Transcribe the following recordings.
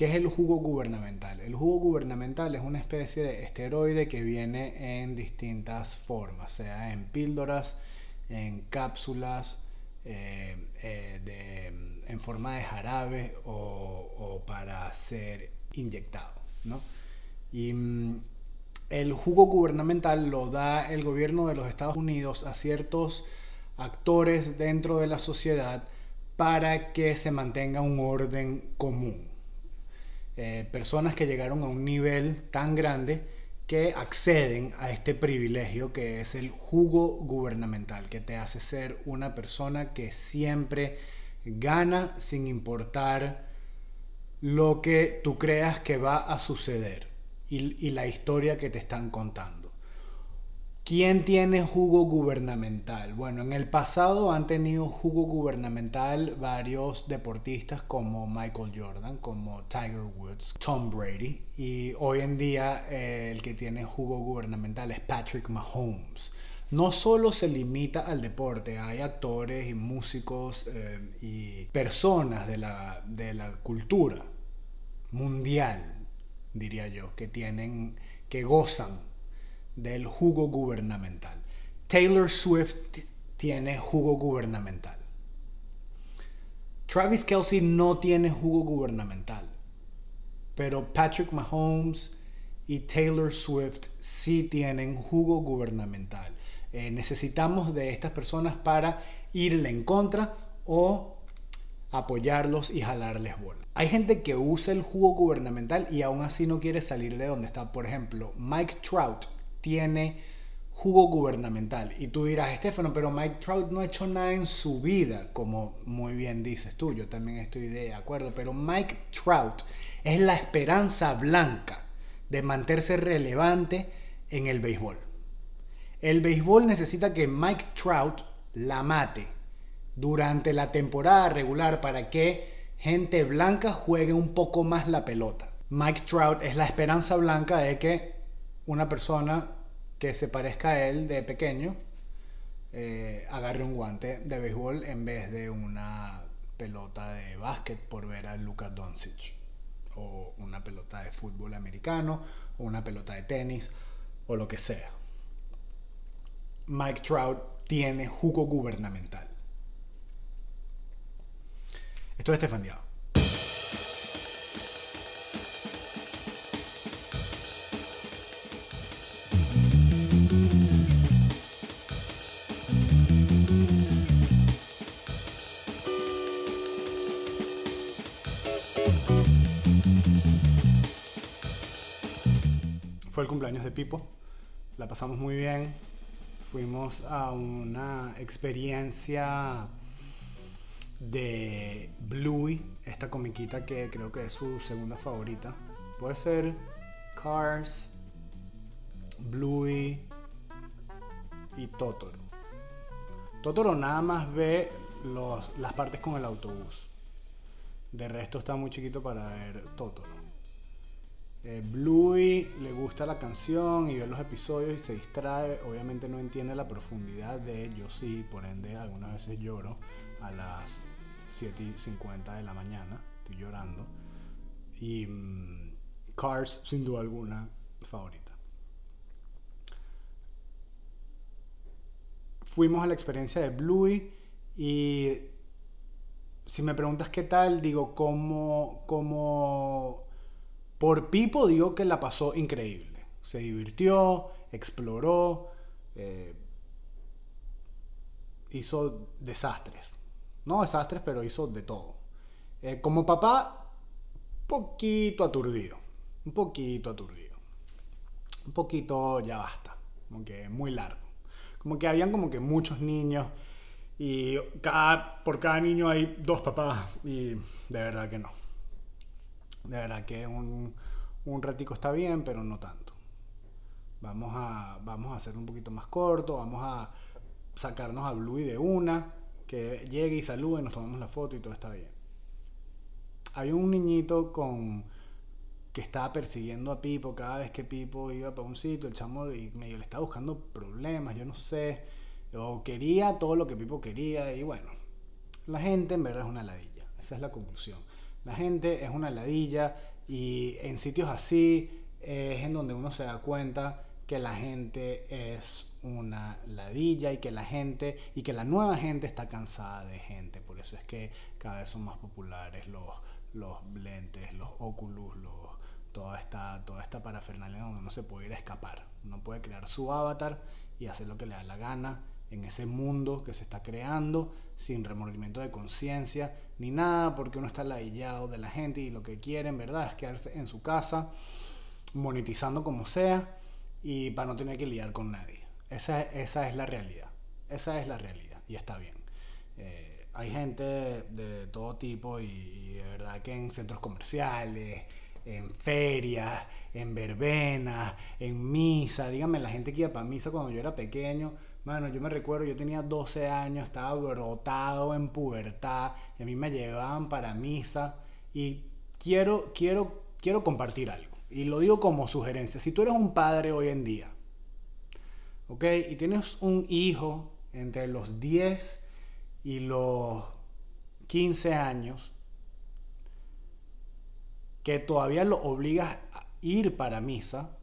¿Qué es el jugo gubernamental? El jugo gubernamental es una especie de esteroide que viene en distintas formas, sea en píldoras, en cápsulas, eh, eh, en forma de jarabe o, para ser inyectado. Y mm, el jugo gubernamental lo da el gobierno de los Estados Unidos a ciertos actores dentro de la sociedad para que se mantenga un orden común. Eh, personas que llegaron a un nivel tan grande que acceden a este privilegio que es el jugo gubernamental, que te hace ser una persona que siempre gana sin importar lo que tú creas que va a suceder y la historia que te están contando. ¿Quién tiene jugo gubernamental? Bueno, en el pasado han tenido jugo gubernamental varios deportistas como Michael Jordan, como Tiger Woods, Tom Brady y hoy en día eh, el que tiene jugo gubernamental es Patrick Mahomes. No solo se limita al deporte, hay actores y músicos eh, y personas de la, de la cultura mundial, diría yo, que tienen, que gozan del jugo gubernamental. Taylor Swift tiene jugo gubernamental. Travis Kelsey no tiene jugo gubernamental. Pero Patrick Mahomes y Taylor Swift sí tienen jugo gubernamental. Eh, necesitamos de estas personas para irle en contra o apoyarlos y jalarles bola. Hay gente que usa el jugo gubernamental y aún así no quiere salir de donde está. Por ejemplo, Mike Trout tiene jugo gubernamental. Y tú dirás, Estefano, pero Mike Trout no ha hecho nada en su vida, como muy bien dices tú, yo también estoy de acuerdo, pero Mike Trout es la esperanza blanca de mantenerse relevante en el béisbol. El béisbol necesita que Mike Trout la mate durante la temporada regular para que gente blanca juegue un poco más la pelota. Mike Trout es la esperanza blanca de que una persona que se parezca a él de pequeño eh, agarre un guante de béisbol en vez de una pelota de básquet por ver a Luka Doncic o una pelota de fútbol americano o una pelota de tenis o lo que sea. Mike Trout tiene jugo gubernamental. Esto es Estefan el cumpleaños de Pipo. La pasamos muy bien. Fuimos a una experiencia de Bluey, esta comiquita que creo que es su segunda favorita. Puede ser Cars, Bluey y Totoro. Totoro nada más ve las partes con el autobús. De resto está muy chiquito para ver Totoro. Eh, Bluey le gusta la canción y ve los episodios y se distrae. Obviamente no entiende la profundidad de yo sí, por ende algunas veces lloro a las 7 y 50 de la mañana. Estoy llorando. Y mm, Cars, sin duda alguna, favorita. Fuimos a la experiencia de Bluey y si me preguntas qué tal, digo, ¿cómo, cómo por Pipo digo que la pasó increíble. Se divirtió, exploró, eh, hizo desastres. No desastres, pero hizo de todo. Eh, como papá, poquito aturdido. Un poquito aturdido. Un poquito ya basta. Como que muy largo. Como que habían como que muchos niños y cada, por cada niño hay dos papás y de verdad que no. De verdad que un, un ratico está bien, pero no tanto. Vamos a, vamos a hacer un poquito más corto, vamos a sacarnos a Bluey de una, que llegue y salude, nos tomamos la foto y todo está bien. Había un niñito con que estaba persiguiendo a Pipo cada vez que Pipo iba para un sitio, el chamo y medio le estaba buscando problemas, yo no sé, o quería todo lo que Pipo quería y bueno, la gente en verdad es una ladilla, esa es la conclusión. La gente es una ladilla y en sitios así es en donde uno se da cuenta que la gente es una ladilla y que la gente y que la nueva gente está cansada de gente. Por eso es que cada vez son más populares los, los lentes, los Oculus, los, toda, esta, toda esta parafernalia donde uno se puede ir a escapar. Uno puede crear su avatar y hacer lo que le da la gana en ese mundo que se está creando sin remordimiento de conciencia ni nada porque uno está ladillado de la gente y lo que quieren, ¿verdad? Es quedarse en su casa monetizando como sea y para no tener que lidiar con nadie. Esa, esa es la realidad. Esa es la realidad y está bien. Eh, hay gente de, todo tipo y, y, de verdad que en centros comerciales, en ferias, en verbenas, en misa. Díganme, la gente que iba para misa cuando yo era pequeño. Mano, yo me recuerdo, yo tenía 12 años, estaba brotado en pubertad a mí me llevaban para misa y quiero, quiero, quiero compartir algo. Y lo digo como sugerencia. Si tú eres un padre hoy en día, ¿ok? Y tienes un hijo entre los 10 y los 15 años, que todavía lo obligas a ir para misa,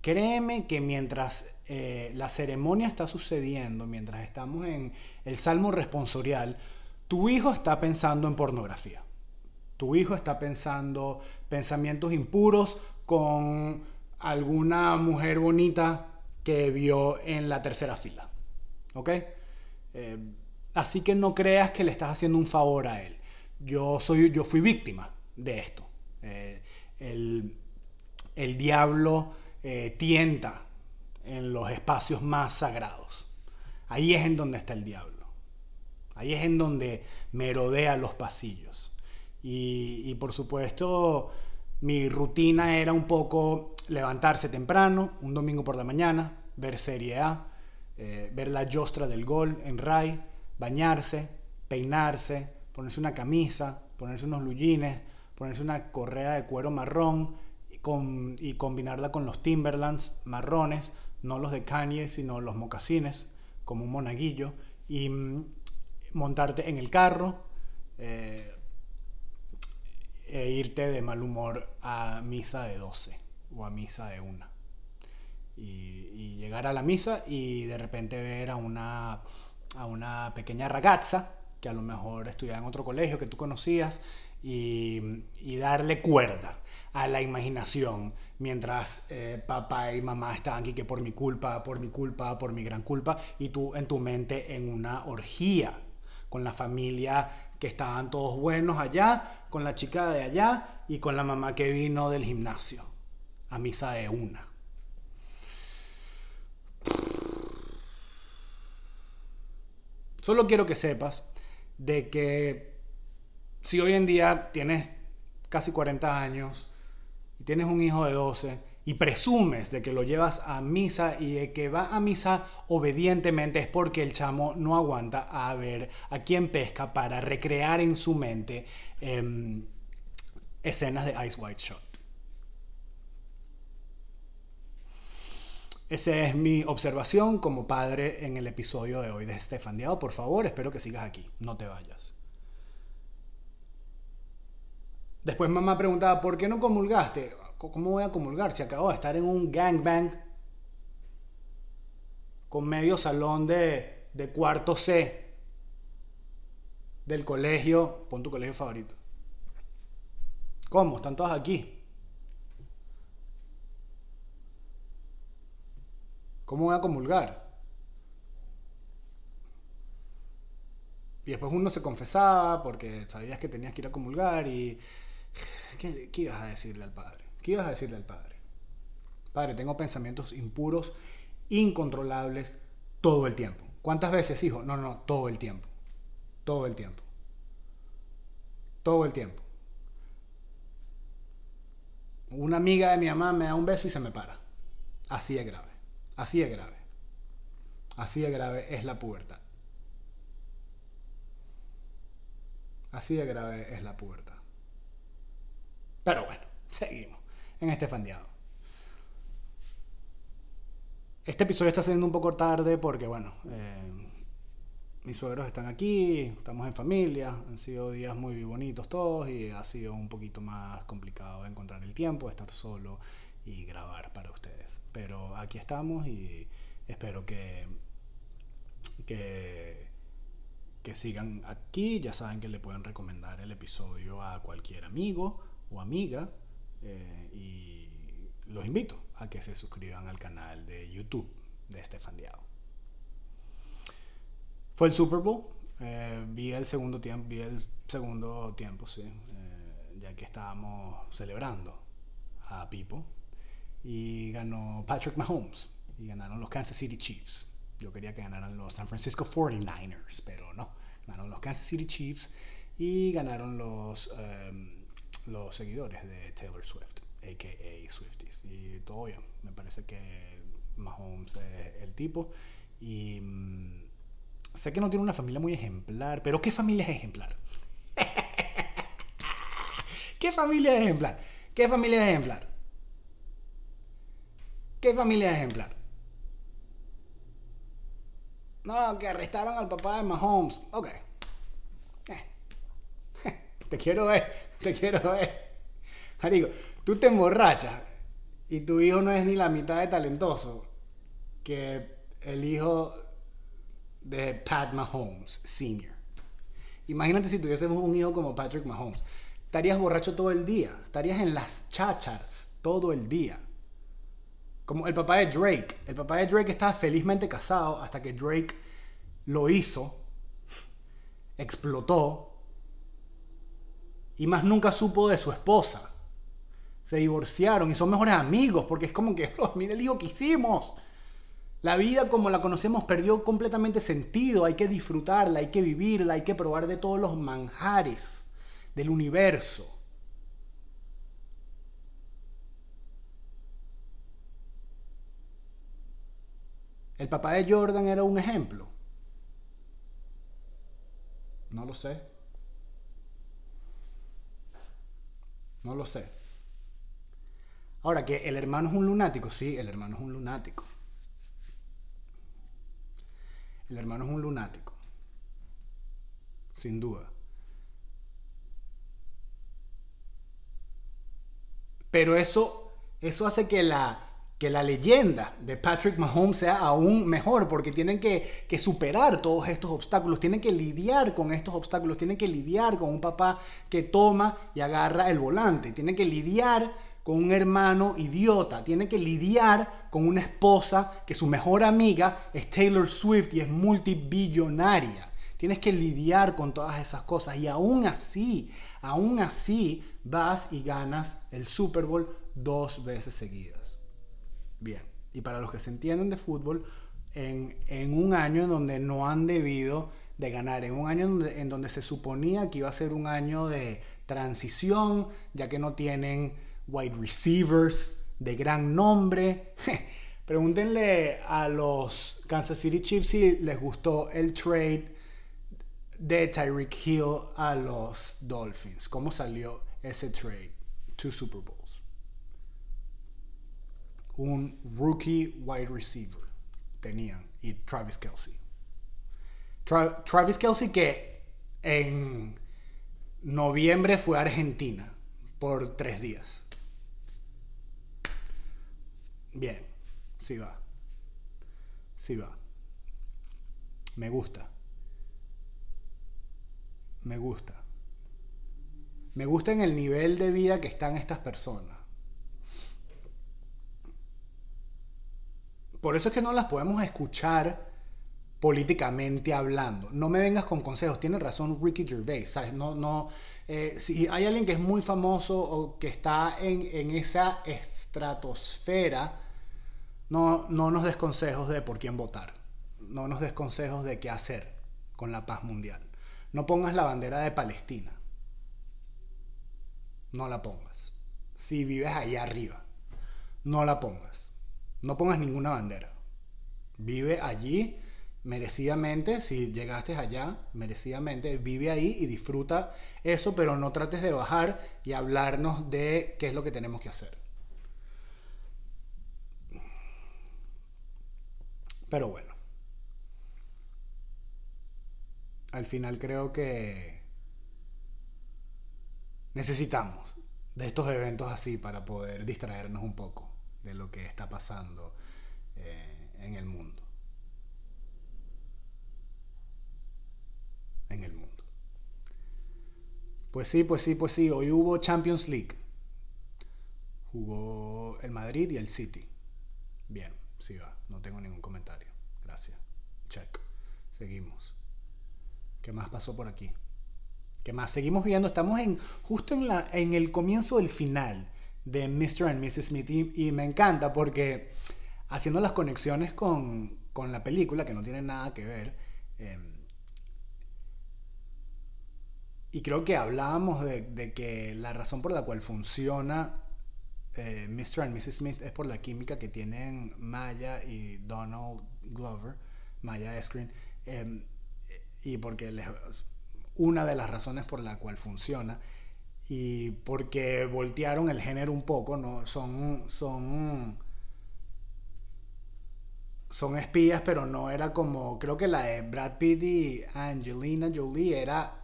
créeme que mientras eh, la ceremonia está sucediendo, mientras estamos en el salmo responsorial, tu hijo está pensando en pornografía. Tu hijo está pensando pensamientos impuros con alguna mujer bonita que vio en la tercera fila. ¿Ok? Eh, así que no creas que le estás haciendo un favor a él. Yo, soy, yo fui víctima de esto. Eh, el, el, diablo eh, tienta en los espacios más sagrados. Ahí es en donde está el diablo. Ahí es en donde merodea los pasillos. Y, por supuesto, mi rutina era un poco levantarse temprano, un domingo por la mañana, ver Serie A, eh, ver la yostra del gol en RAI, bañarse, peinarse, ponerse una camisa, ponerse unos lujines, ponerse una correa de cuero marrón y, combinarla con los Timberlands marrones, no los de Kanye, sino los mocasines, como un monaguillo, y mm, montarte en el carro. Eh, e irte de mal humor a misa de 12 o a misa de 1. Y, llegar a la misa y de repente ver a una, a una pequeña ragazza que a lo mejor estudiaba en otro colegio que tú conocías y, darle cuerda a la imaginación mientras eh, papá y mamá estaban aquí que por mi culpa, por mi culpa, por mi gran culpa y tú en tu mente en una orgía con la familia que estaban todos buenos allá, con la chica de allá y con la mamá que vino del gimnasio a misa de una. Solo quiero que sepas de que si hoy en día tienes casi 40 años y tienes un hijo de 12, y presumes de que lo llevas a misa y de que va a misa obedientemente es porque el chamo no aguanta a ver a quién pesca para recrear en su mente em, escenas de Ice White Shot. Esa es mi observación como padre en el episodio de hoy de Estefan Diao. Por favor, espero que sigas aquí, no te vayas. Después mamá preguntaba, ¿por qué no comulgaste? ¿Cómo voy a comulgar si acabo de estar en un gangbang con medio salón de, de cuarto C del colegio? Pon tu colegio favorito. ¿Cómo? Están todas aquí. ¿Cómo voy a comulgar? Y después uno se confesaba porque sabías que tenías que ir a comulgar y... ¿Qué, ibas a decirle al padre? ¿Qué ibas a decirle al padre? Padre, tengo pensamientos impuros, incontrolables, todo el tiempo. ¿Cuántas veces, hijo? No, no, todo el tiempo. Todo el tiempo. Todo el tiempo. Una amiga de mi mamá me da un beso y se me para. Así es grave. Así es grave. Así de grave es la pubertad. Así de grave es la pubertad. Pero bueno, seguimos en este fandeado. Este episodio está saliendo un poco tarde porque, bueno, eh, mis suegros están aquí, estamos en familia, han sido días muy bonitos todos y ha sido un poquito más complicado encontrar el tiempo, estar solo y grabar para ustedes. Pero aquí estamos y espero que, que, que sigan aquí. Ya saben que le pueden recomendar el episodio a cualquier amigo o amiga eh, y los invito a que se suscriban al canal de YouTube de Estefan Diao. Fue el Super Bowl. Eh, vi el segundo tiempo, vi el segundo tiempo, sí, eh, ya que estábamos celebrando a Pipo y ganó Patrick Mahomes y ganaron los Kansas City Chiefs. Yo quería que ganaran los San Francisco 49ers, pero no, ganaron los Kansas City Chiefs y ganaron los, los seguidores de Taylor Swift, a.k.a. Swifties. Y todo bien, me parece que Mahomes es el tipo y... Mm, Sé que no tiene una familia muy ejemplar, pero ¿qué familia es ejemplar? ¿Qué familia es ejemplar? ¿Qué familia es ejemplar? ¿Qué familia es ejemplar? No, que arrestaron al papá de Mahomes. Ok. Te quiero ver, te quiero ver. Marico, tú te emborrachas y tu hijo no es ni la mitad de talentoso que el hijo de Pat Mahomes Sr. Imagínate si tuviésemos un hijo como Patrick Mahomes. Estarías borracho todo el día. Estarías en las chachas todo el día. Como el papá de Drake. El papá de Drake estaba felizmente casado hasta que Drake lo hizo. Explotó. Y más nunca supo de su esposa. Se divorciaron y son mejores amigos porque es como que, oh, mira el hijo que hicimos. La vida como la conocemos perdió completamente sentido, hay que disfrutarla, hay que vivirla, hay que probar de todos los manjares del universo. ¿El papá de Jordan era un ejemplo? No lo sé. No lo sé. Ahora, que el hermano es un lunático, sí, el hermano es un lunático. El hermano es un lunático. Sin duda. Pero eso, eso hace que la, que la leyenda de Patrick Mahomes sea aún mejor, porque tienen que, superar todos estos obstáculos, tienen que lidiar con estos obstáculos, tienen que lidiar con un papá que toma y agarra el volante, tienen que lidiar con un hermano idiota, tiene que lidiar con una esposa que su mejor amiga es Taylor Swift y es multibillonaria. Tienes que lidiar con todas esas cosas y aún así, aún así vas y ganas el Super Bowl dos veces seguidas. Bien, y para los que se entienden de fútbol, en, un año en donde no han debido de ganar, en un año en donde, en donde se suponía que iba a ser un año de transición, ya que no tienen wide receivers de gran nombre. Pregúntenle a los Kansas City Chiefs si les gustó el trade de Tyreek Hill a los Dolphins. ¿Cómo salió ese trade? Two Super Bowls. Un rookie wide receiver tenían y Travis Kelsey. Travis Kelsey que en noviembre fue a Argentina por tres días. Bien, sí va. Sí va. Me gusta. Me gusta. Me gusta en el nivel de vida que están estas personas. Por eso es que no las podemos escuchar políticamente hablando. No me vengas con consejos. Tiene razón Ricky Gervais. No, no, eh, si hay alguien que es muy famoso o que está en, en esa estratosfera, no, no nos des consejos de por quién votar. No nos des consejos de qué hacer con la paz mundial. No pongas la bandera de Palestina. No la pongas. Si vives ahí arriba, no la pongas. No pongas ninguna bandera. Vive allí merecidamente, si llegaste allá, merecidamente, vive ahí y disfruta eso, pero no trates de bajar y hablarnos de qué es lo que tenemos que hacer. Pero bueno. al final creo que necesitamos de estos eventos así para poder distraernos un poco de lo que está pasando eh, en el mundo. En el mundo. Pues sí, pues sí, pues sí. Hoy hubo Champions League. Jugó el Madrid y el City. Bien, sí va. No tengo ningún comentario. Gracias. Check. Seguimos. ¿Qué más pasó por aquí? ¿Qué más? Seguimos viendo. Estamos en justo en, la, en el comienzo del final de Mr. and Mrs. Smith. Y, me encanta porque haciendo las conexiones con, con, la película, que no tiene nada que ver. Eh, y creo que hablábamos de, que la razón por la cual funciona eh, Mr. and Mrs. Smith es por la química que tienen Maya y Donald Glover, Maya Eskrin, em, y porque una de las razones por la cual funciona y porque voltearon el género un poco, ¿no? Son, son, son espías, pero no era como, creo que la de Brad Pitt y Angelina Jolie era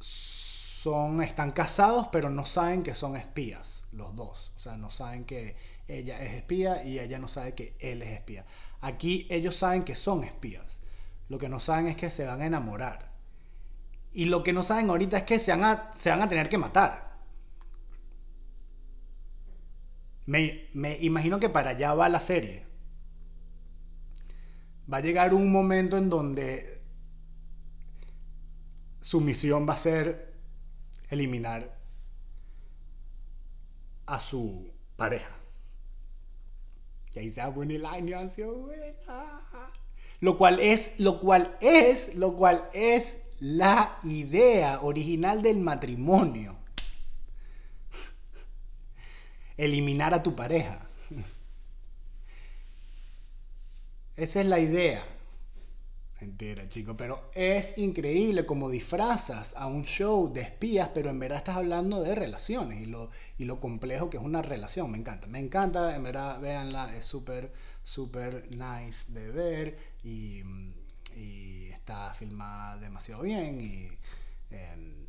son, están casados, pero no saben que son espías, los dos. O sea, no saben que ella es espía y ella no sabe que él es espía. Aquí ellos saben que son espías. Lo que no saben es que se van a enamorar. Y lo que no saben ahorita es que se van a, se van a tener que matar. Me, me imagino que para allá va la serie. Va a llegar un momento en donde su misión va a ser eliminar a su pareja. Y ahí se el año Lo cual es, lo cual es, lo cual es la idea original del matrimonio. Eliminar a tu pareja. Esa es la idea. Entera, chico, pero es increíble como disfrazas a un show de espías, pero en verdad estás hablando de relaciones y lo, y lo complejo que es una relación. Me encanta, me encanta, en verdad, véanla, es súper, súper nice de ver y, está filmada demasiado bien y em,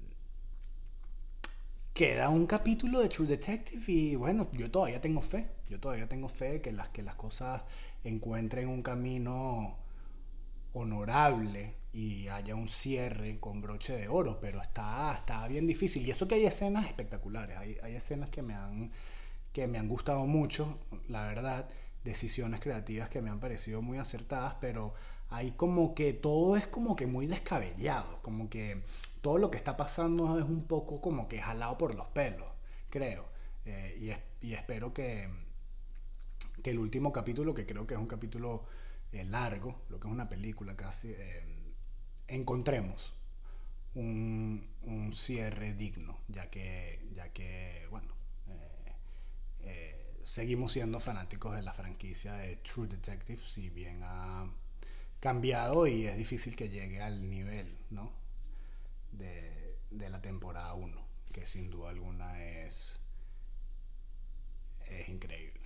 queda un capítulo de True Detective y bueno, yo todavía tengo fe, yo todavía tengo fe que las, que las cosas encuentren un camino honorable y haya un cierre con broche de oro, pero está, está bien difícil. Y eso que hay escenas espectaculares, hay, hay escenas que me, han, que me han gustado mucho, la verdad, decisiones creativas que me han parecido muy acertadas, pero hay como que todo es como que muy descabellado, como que todo lo que está pasando es un poco como que jalado por los pelos, creo. Eh, y, y, espero que, que el último capítulo, que creo que es un capítulo eh, largo, lo que es una película casi, eh, encontremos un, cierre digno, ya que, ya que bueno, eh, seguimos siendo fanáticos de la franquicia de True Detective, si bien ha cambiado y es difícil que llegue al nivel ¿no? de, de la temporada 1, que sin duda alguna es, es increíble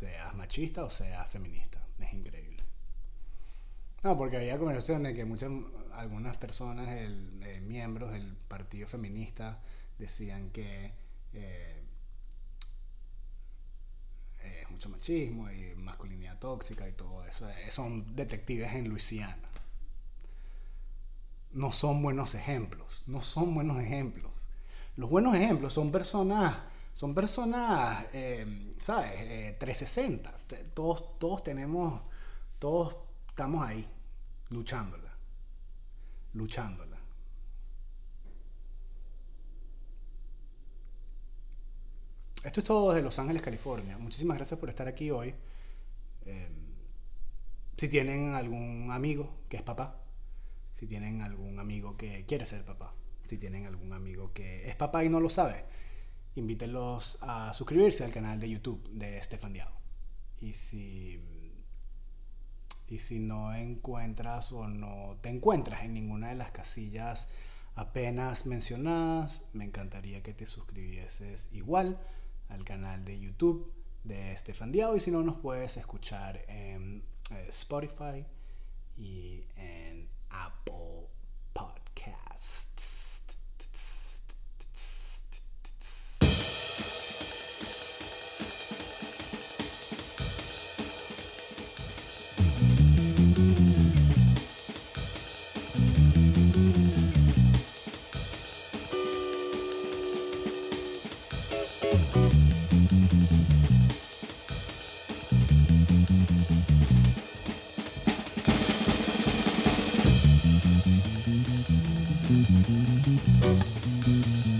seas machista o seas feminista. Es increíble. No, porque había conversaciones que muchas, algunas personas, eh, miembros del partido feminista, decían que eh, es mucho machismo y masculinidad tóxica y todo eso. Eh, son detectives en Luisiana. No son buenos ejemplos, no son buenos ejemplos. Los buenos ejemplos son personas son personas, eh, ¿sabes? 360. Eh, todos, todos tenemos, todos estamos ahí, luchándola, luchándola. Esto es todo desde Los Ángeles, California. Muchísimas gracias por estar aquí hoy. Eh, si tienen algún amigo que es papá, si tienen algún amigo que quiere ser papá, si tienen algún amigo que es papá y no lo sabe, invítenlos a suscribirse al canal de YouTube de Estefan Diago. Y si, y si no encuentras o no te encuentras en ninguna de las casillas apenas mencionadas, me encantaría que te suscribieses igual al canal de YouTube de Estefan Diago y si no nos puedes escuchar en eh, Spotify y en Apple Podcasts. Música